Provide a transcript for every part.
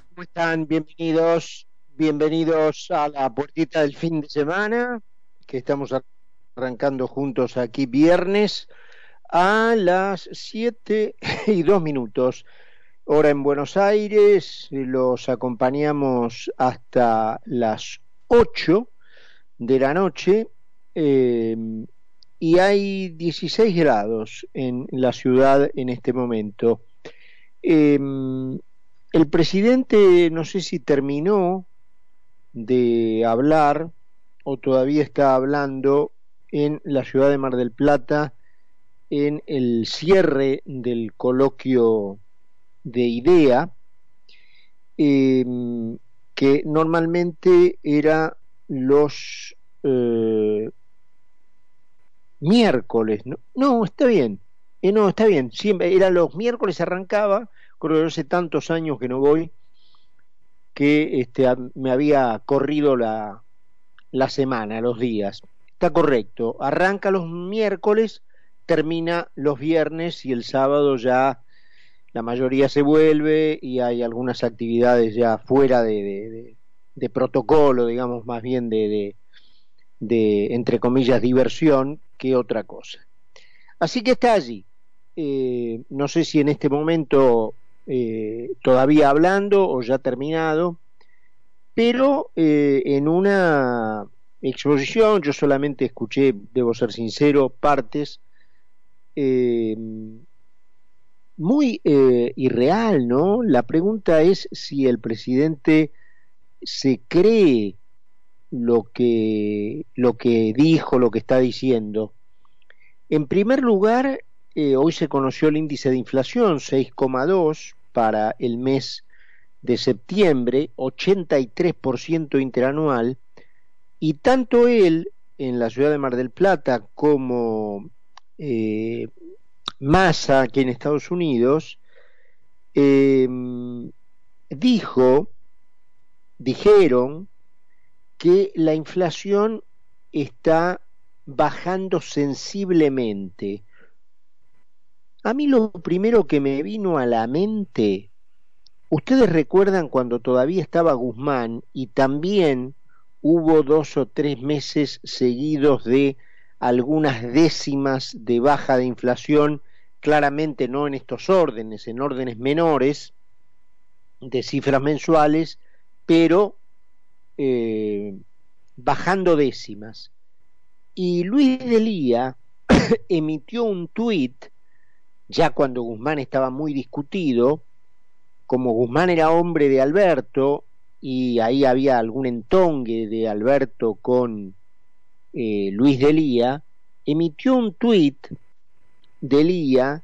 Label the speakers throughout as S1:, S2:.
S1: ¿cómo están? Bienvenidos, bienvenidos a la puertita del fin de semana, que estamos arrancando juntos aquí viernes a las 7 y 2 minutos. Hora en Buenos Aires, los acompañamos hasta las 8 de la noche eh, y hay 16 grados en la ciudad en este momento. Eh, el presidente, no sé si terminó de hablar o todavía está hablando en la ciudad de Mar del Plata en el cierre del coloquio de IDEA, em, que normalmente era los eh, miércoles, ¿no? no, está bien, eh, no, está bien, siempre era los miércoles arrancaba creo que hace tantos años que no voy que este, me había corrido la, la semana, los días. Está correcto, arranca los miércoles, termina los viernes y el sábado ya la mayoría se vuelve y hay algunas actividades ya fuera de, de, protocolo, digamos, más bien de, entre comillas, diversión que otra cosa. Así que está allí. Eh, no sé si en este momento eh, todavía hablando o ya terminado, pero eh, en una exposición, yo solamente escuché, debo ser sincero, partes, eh, muy irreal, ¿no? La pregunta es si el presidente se cree lo que, lo que dijo, lo que está diciendo. En primer lugar, eh, hoy se conoció el índice de inflación, 6,2 para el mes de septiembre, 83% interanual, y tanto él en la ciudad de Mar del Plata como eh, Massa aquí en Estados Unidos, eh, dijo, dijeron que la inflación está bajando sensiblemente a mí lo primero que me vino a la mente, ustedes recuerdan cuando todavía estaba Guzmán y también hubo dos o tres meses seguidos de algunas décimas de baja de inflación, claramente no en estos órdenes, en órdenes menores, de cifras mensuales, pero eh, bajando décimas. Y Luis Delía emitió un tuit ya cuando Guzmán estaba muy discutido, como Guzmán era hombre de Alberto y ahí había algún entongue de Alberto con eh, Luis Delía, emitió un tuit de Lía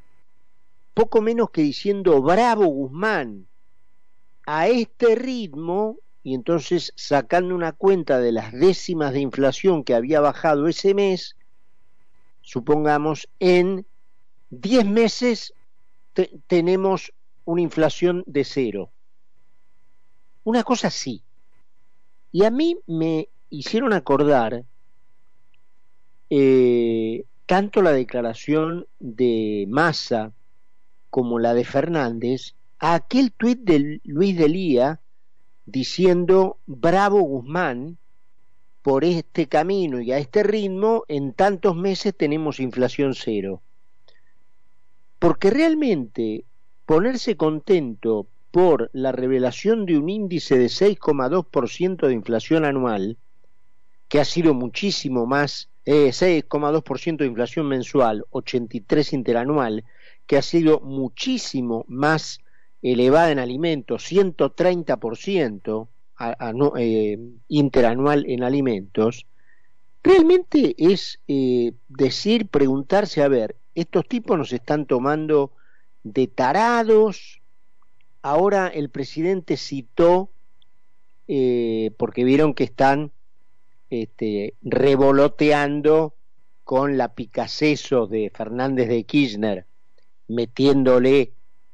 S1: poco menos que diciendo bravo Guzmán, a este ritmo, y entonces sacando una cuenta de las décimas de inflación que había bajado ese mes, supongamos en 10 meses tenemos una inflación de cero. Una cosa así. Y a mí me hicieron acordar eh, tanto la declaración de Massa como la de Fernández a aquel tuit de Luis Delía diciendo bravo Guzmán por este camino y a este ritmo en tantos meses tenemos inflación cero. Porque realmente ponerse contento por la revelación de un índice de 6,2% de inflación anual, que ha sido muchísimo más, eh, 6,2% de inflación mensual, 83 interanual, que ha sido muchísimo más elevada en alimentos, 130% eh, interanual en alimentos, realmente es eh, decir, preguntarse, a ver, estos tipos nos están tomando de tarados. Ahora el presidente citó, eh, porque vieron que están este, revoloteando con la picaceso de Fernández de Kirchner, metiéndole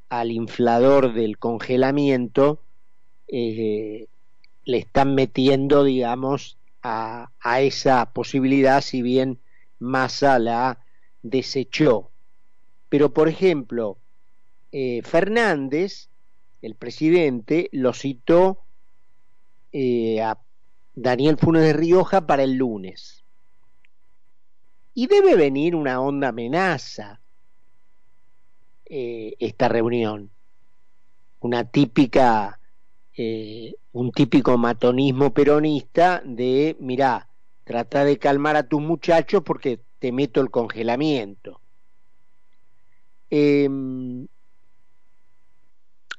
S1: al inflador del congelamiento, eh, le están metiendo, digamos, a, esa posibilidad, si bien Massa la desechó. Pero, por ejemplo, eh, Fernández, el presidente, lo citó eh, a Daniel Funes de Rioja para el lunes. Y debe venir una onda amenaza eh, esta reunión. Una típica, un típico matonismo peronista de, mirá, trata de calmar a tus muchachos porque meto el congelamiento. Em,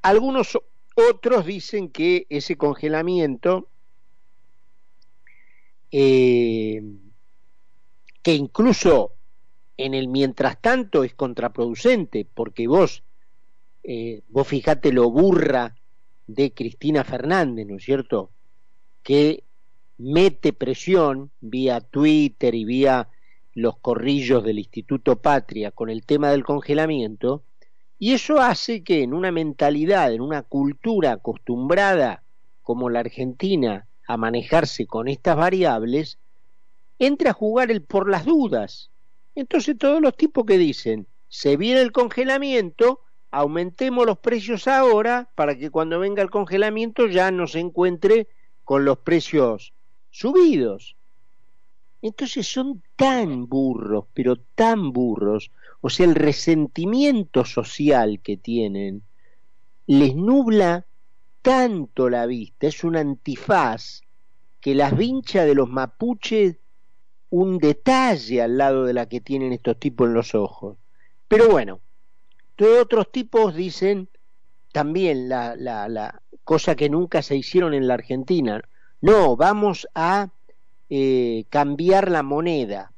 S1: algunos otros dicen que ese congelamiento, eh, que incluso en el mientras tanto es contraproducente, porque vos, eh, vos fijate lo burra de Cristina Fernández, ¿no es cierto? Que mete presión vía Twitter y vía los corrillos del Instituto Patria con el tema del congelamiento, y eso hace que en una mentalidad, en una cultura acostumbrada como la Argentina a manejarse con estas variables, entre a jugar el por las dudas. Entonces todos los tipos que dicen, se viene el congelamiento, aumentemos los precios ahora para que cuando venga el congelamiento ya no se encuentre con los precios subidos. Entonces son tan burros, pero tan burros, o sea, el resentimiento social que tienen les nubla tanto la vista, es un antifaz que las vincha de los mapuches un detalle al lado de la que tienen estos tipos en los ojos. Pero bueno, todos otros tipos dicen también la, la, la cosa que nunca se hicieron en la Argentina. No, vamos a eh, cambiar la moneda,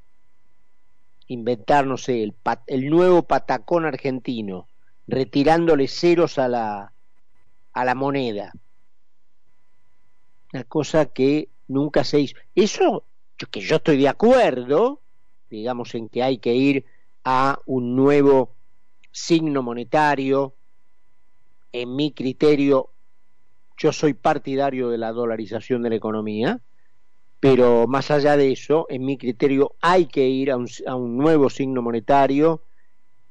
S1: inventar, no sé, el, el nuevo patacón argentino, retirándole ceros a la, a la moneda. Una cosa que nunca se hizo. Eso, que yo estoy de acuerdo, digamos, en que hay que ir a un nuevo signo monetario, en mi criterio, yo soy partidario de la dolarización de la economía, pero más allá de eso, en mi criterio, hay que ir a un, nuevo signo monetario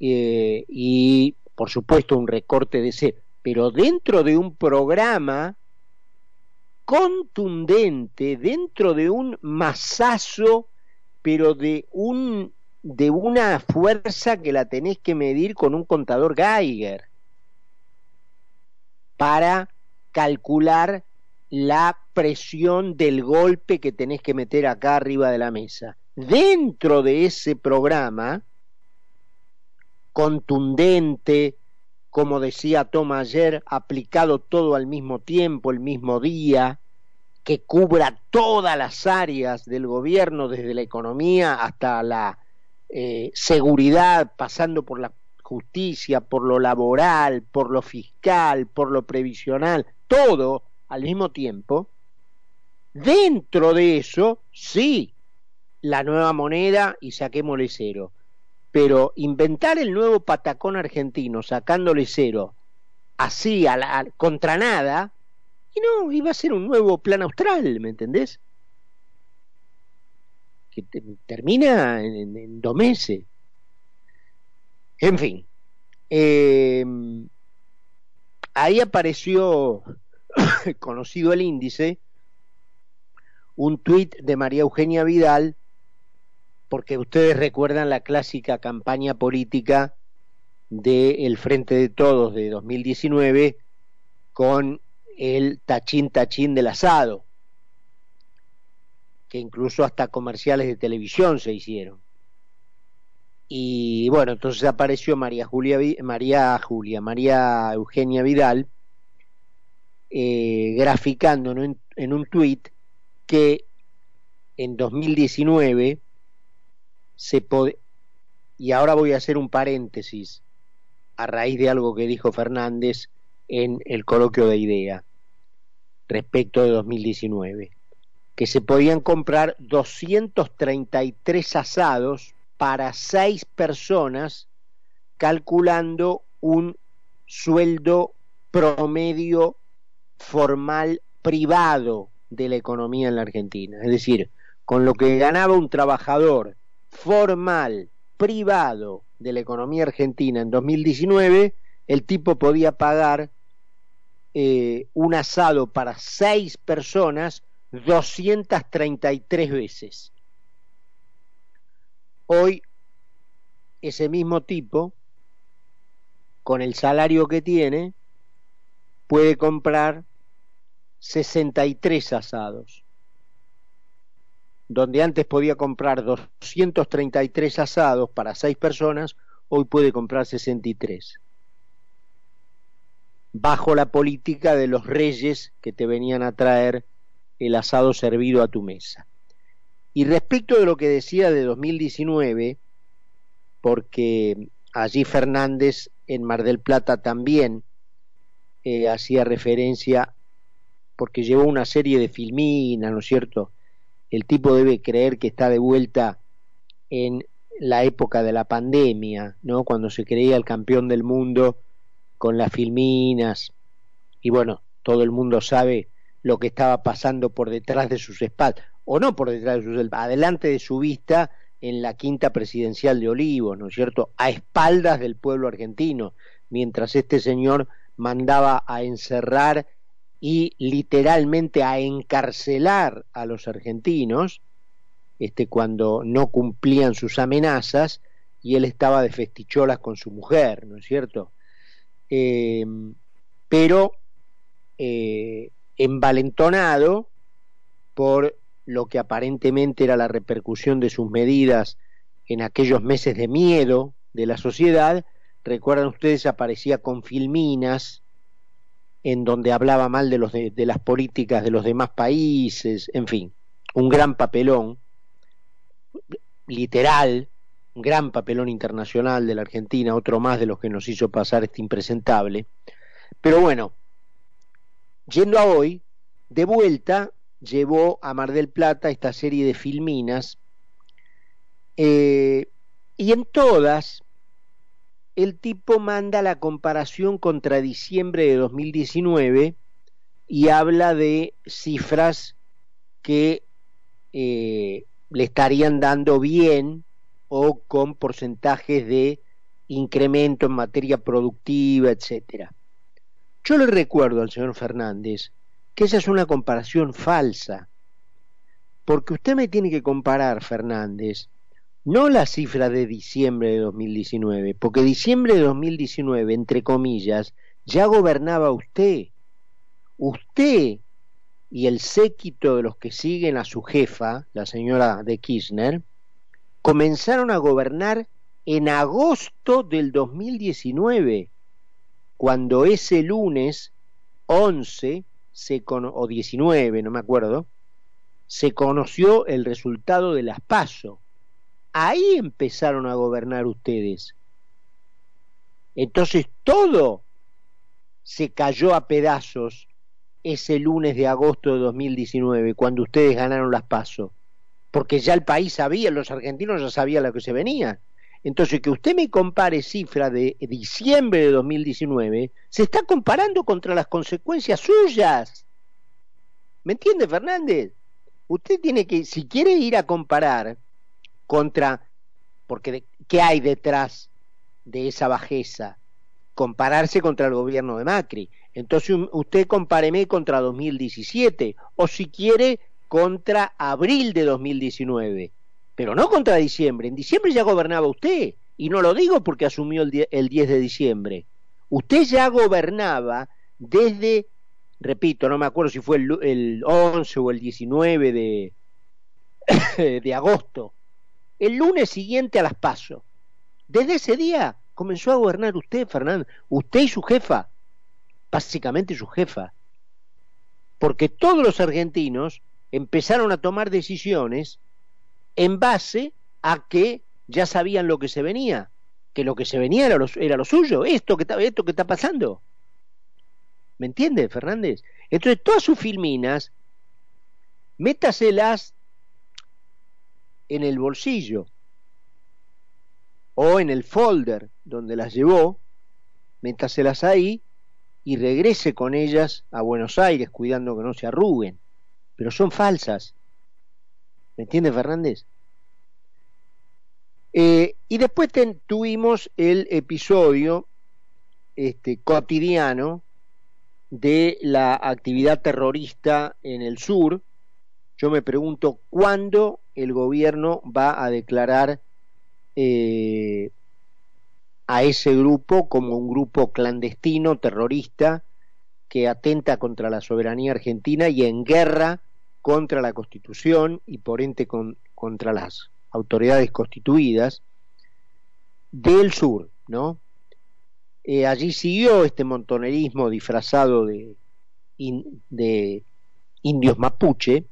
S1: eh, y, por supuesto, un recorte de ese, pero dentro de un programa contundente, dentro de un masazo, pero de un de una fuerza que la tenés que medir con un contador Geiger para calcular la presión del golpe que tenés que meter acá arriba de la mesa. Dentro de ese programa, contundente, como decía Tom ayer, aplicado todo al mismo tiempo, el mismo día, que cubra todas las áreas del gobierno, desde la economía hasta la eh, seguridad, pasando por la justicia, por lo laboral, por lo fiscal, por lo previsional, todo al mismo tiempo, dentro de eso, sí, la nueva moneda y saquémosle cero. Pero inventar el nuevo patacón argentino sacándole cero, así, a la, contra nada, y no, iba a ser un nuevo plan austral, ¿me entendés? Que termina en, dos meses. En fin, eh, ahí apareció conocido el índice, un tuit de María Eugenia Vidal, porque ustedes recuerdan la clásica campaña política de El Frente de Todos de 2019 con el tachín tachín del asado, que incluso hasta comerciales de televisión se hicieron. Y bueno, entonces apareció María Julia, María Julia, María Eugenia Vidal, eh, graficando en un, en tuit que en 2019 se puede, y ahora voy a hacer un paréntesis a raíz de algo que dijo Fernández en el coloquio de idea respecto de 2019, que se podían comprar 233 asados para seis personas calculando un sueldo promedio formal privado de la economía en la Argentina. Es decir, con lo que ganaba un trabajador formal, privado de la economía argentina en 2019, el tipo podía pagar eh, un asado para seis personas 233 veces. Hoy ese mismo tipo, con el salario que tiene, puede comprar 63 asados. Donde antes podía comprar 233 asados para seis personas, hoy puede comprar 63 bajo la política de los reyes que te venían a traer el asado servido a tu mesa. Y respecto de lo que decía de 2019, porque allí Fernández en Mar del Plata también eh, hacía referencia, porque llevó una serie de filminas, ¿no es cierto? El tipo debe creer que está de vuelta en la época de la pandemia, ¿no? Cuando se creía el campeón del mundo con las filminas y bueno, todo el mundo sabe lo que estaba pasando por detrás de sus espaldas, o no por detrás de sus espaldas, adelante de su vista en la quinta presidencial de Olivos, ¿no es cierto?, a espaldas del pueblo argentino, mientras este señor mandaba a encerrar y literalmente a encarcelar a los argentinos, este, cuando no cumplían sus amenazas, y él estaba de festicholas con su mujer, ¿no es cierto? eh, pero eh, envalentonado por lo que aparentemente era la repercusión de sus medidas en aquellos meses de miedo de la sociedad, recuerdan ustedes, aparecía con filminas en donde hablaba mal de, las políticas de los demás países, en fin, un gran papelón, literal, gran papelón internacional de la Argentina, otro más de los que nos hizo pasar este impresentable. Pero bueno, yendo a hoy, de vuelta llevó a Mar del Plata esta serie de filminas eh, y en todas el tipo manda la comparación contra diciembre de 2019 y habla de cifras que eh, le estarían dando bien o con porcentajes de incremento en materia productiva, etcétera. Yo le recuerdo al señor Fernández que esa es una comparación falsa, porque usted me tiene que comparar, Fernández, no la cifra de diciembre de 2019, porque diciembre de 2019, entre comillas, ya gobernaba usted. Usted y el séquito de los que siguen a su jefa, la señora de Kirchner, comenzaron a gobernar en agosto del 2019, cuando ese lunes 11 se o 19, no me acuerdo, se conoció el resultado de las PASO. Ahí empezaron a gobernar ustedes. Entonces todo se cayó a pedazos ese lunes de agosto de 2019, cuando ustedes ganaron las PASO porque ya el país sabía, los argentinos ya sabían lo que se venía. Entonces, que usted me compare cifra de diciembre de 2019, se está comparando contra las consecuencias suyas. ¿Me entiende, Fernández? Usted tiene que, si quiere ir a comparar contra, porque ¿qué hay detrás de esa bajeza? Compararse contra el gobierno de Macri. Entonces, usted compáreme contra 2017, o si quiere, contra abril de 2019, pero no contra diciembre. En diciembre ya gobernaba usted, y no lo digo porque asumió el, el 10 de diciembre. Usted ya gobernaba desde, repito, no me acuerdo si fue el, el 11 o el 19 de, de agosto, el lunes siguiente a las pasos. Desde ese día comenzó a gobernar usted, Fernando, usted y su jefa, básicamente su jefa, porque todos los argentinos empezaron a tomar decisiones en base a que ya sabían lo que se venía, que lo que se venía era lo, era lo suyo, esto que, está, esto que está pasando. ¿Me entiende, Fernández? Entonces, todas sus filminas, métaselas en el bolsillo o en el folder donde las llevó, métaselas ahí y regrese con ellas a Buenos Aires cuidando que no se arruguen pero son falsas. ¿Me entiendes, Fernández? Eh, y después tuvimos el episodio este, cotidiano de la actividad terrorista en el sur, yo me pregunto cuándo el gobierno va a declarar eh, a ese grupo como un grupo clandestino, terrorista, que atenta contra la soberanía argentina y en guerra contra la Constitución y por ente contra las autoridades constituidas del sur, ¿no? Eh, allí siguió este montonerismo disfrazado de, de indios mapuche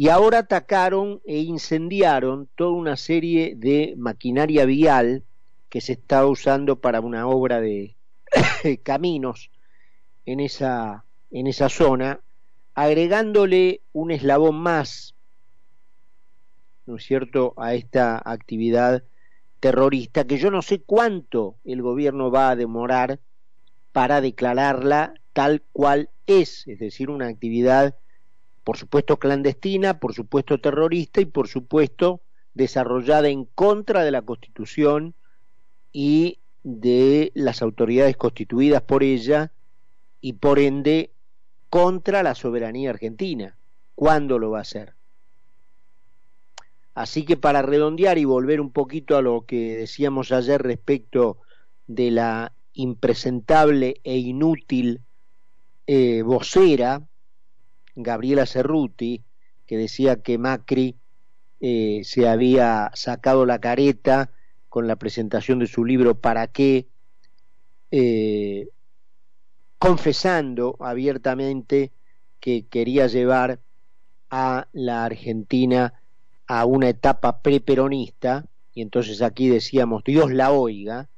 S1: y ahora atacaron e incendiaron toda una serie de maquinaria vial que se está usando para una obra de caminos en esa, en esa zona, agregándole un eslabón más, ¿no es cierto?, a esta actividad terrorista que yo no sé cuánto el gobierno va a demorar para declararla tal cual es, es decir, una actividad por supuesto clandestina, por supuesto terrorista y por supuesto desarrollada en contra de la Constitución y de las autoridades constituidas por ella y por ende contra la soberanía argentina. ¿Cuándo lo va a hacer? Así que para redondear y volver un poquito a lo que decíamos ayer respecto de la impresentable e inútil eh, vocera, Gabriela Cerruti, que decía que Macri eh, se había sacado la careta con la presentación de su libro ¿Para qué? Eh, confesando abiertamente que quería llevar a la Argentina a una etapa preperonista, y entonces aquí decíamos, Dios la oiga,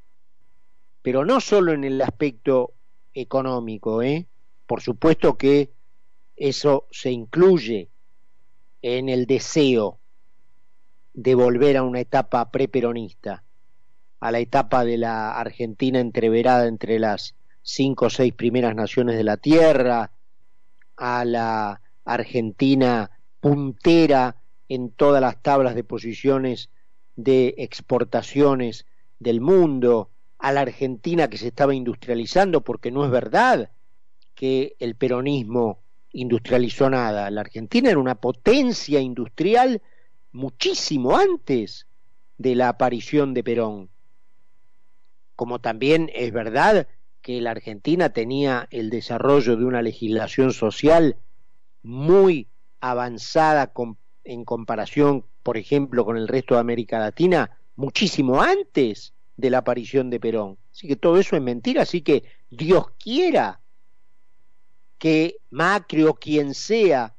S1: pero no solo en el aspecto económico, ¿eh? por supuesto que eso se incluye en el deseo de volver a una etapa preperonista, a la etapa de la Argentina entreverada entre las cinco o seis primeras naciones de la Tierra, a la Argentina puntera en todas las tablas de posiciones de exportaciones del mundo, a la Argentina que se estaba industrializando, porque no es verdad que el peronismo industrializó nada. La Argentina era una potencia industrial muchísimo antes de la aparición de Perón. Como también es verdad que la Argentina tenía el desarrollo de una legislación social muy avanzada en comparación, por ejemplo, con el resto de América Latina, muchísimo antes de la aparición de Perón. Así que todo eso es mentira, así que Dios quiera que Macri o quien sea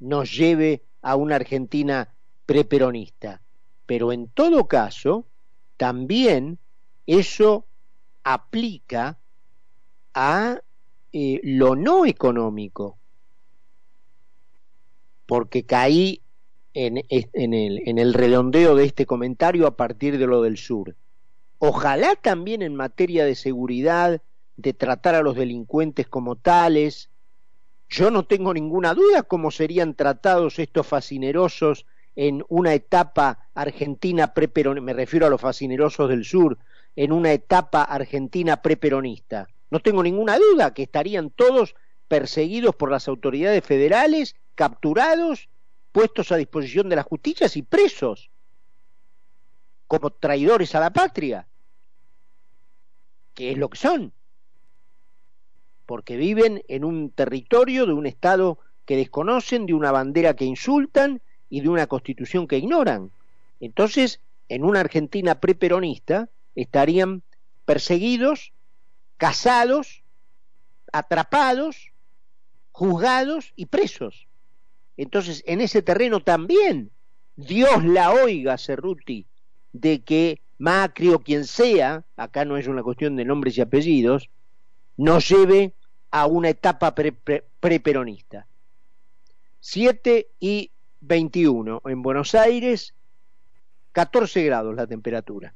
S1: nos lleve a una Argentina preperonista. Pero en todo caso, también eso aplica a eh, lo no económico, porque caí en, el, en el redondeo de este comentario a partir de lo del sur. Ojalá también en materia de seguridad, de tratar a los delincuentes como tales. Yo no tengo ninguna duda cómo serían tratados estos fascinerosos en una etapa argentina preperonista, me refiero a los fascinerosos del sur, en una etapa argentina preperonista. No tengo ninguna duda que estarían todos perseguidos por las autoridades federales, capturados puestos a disposición de las justicias y presos como traidores a la patria, que es lo que son, porque viven en un territorio de un Estado que desconocen, de una bandera que insultan y de una constitución que ignoran. Entonces, en una Argentina preperonista estarían perseguidos, casados, atrapados, juzgados y presos. Entonces, en ese terreno también, Dios la oiga, Cerruti, de que Macri o quien sea, acá no es una cuestión de nombres y apellidos, nos lleve a una etapa preperonista. 7 y 21 en Buenos Aires, 14 grados la temperatura.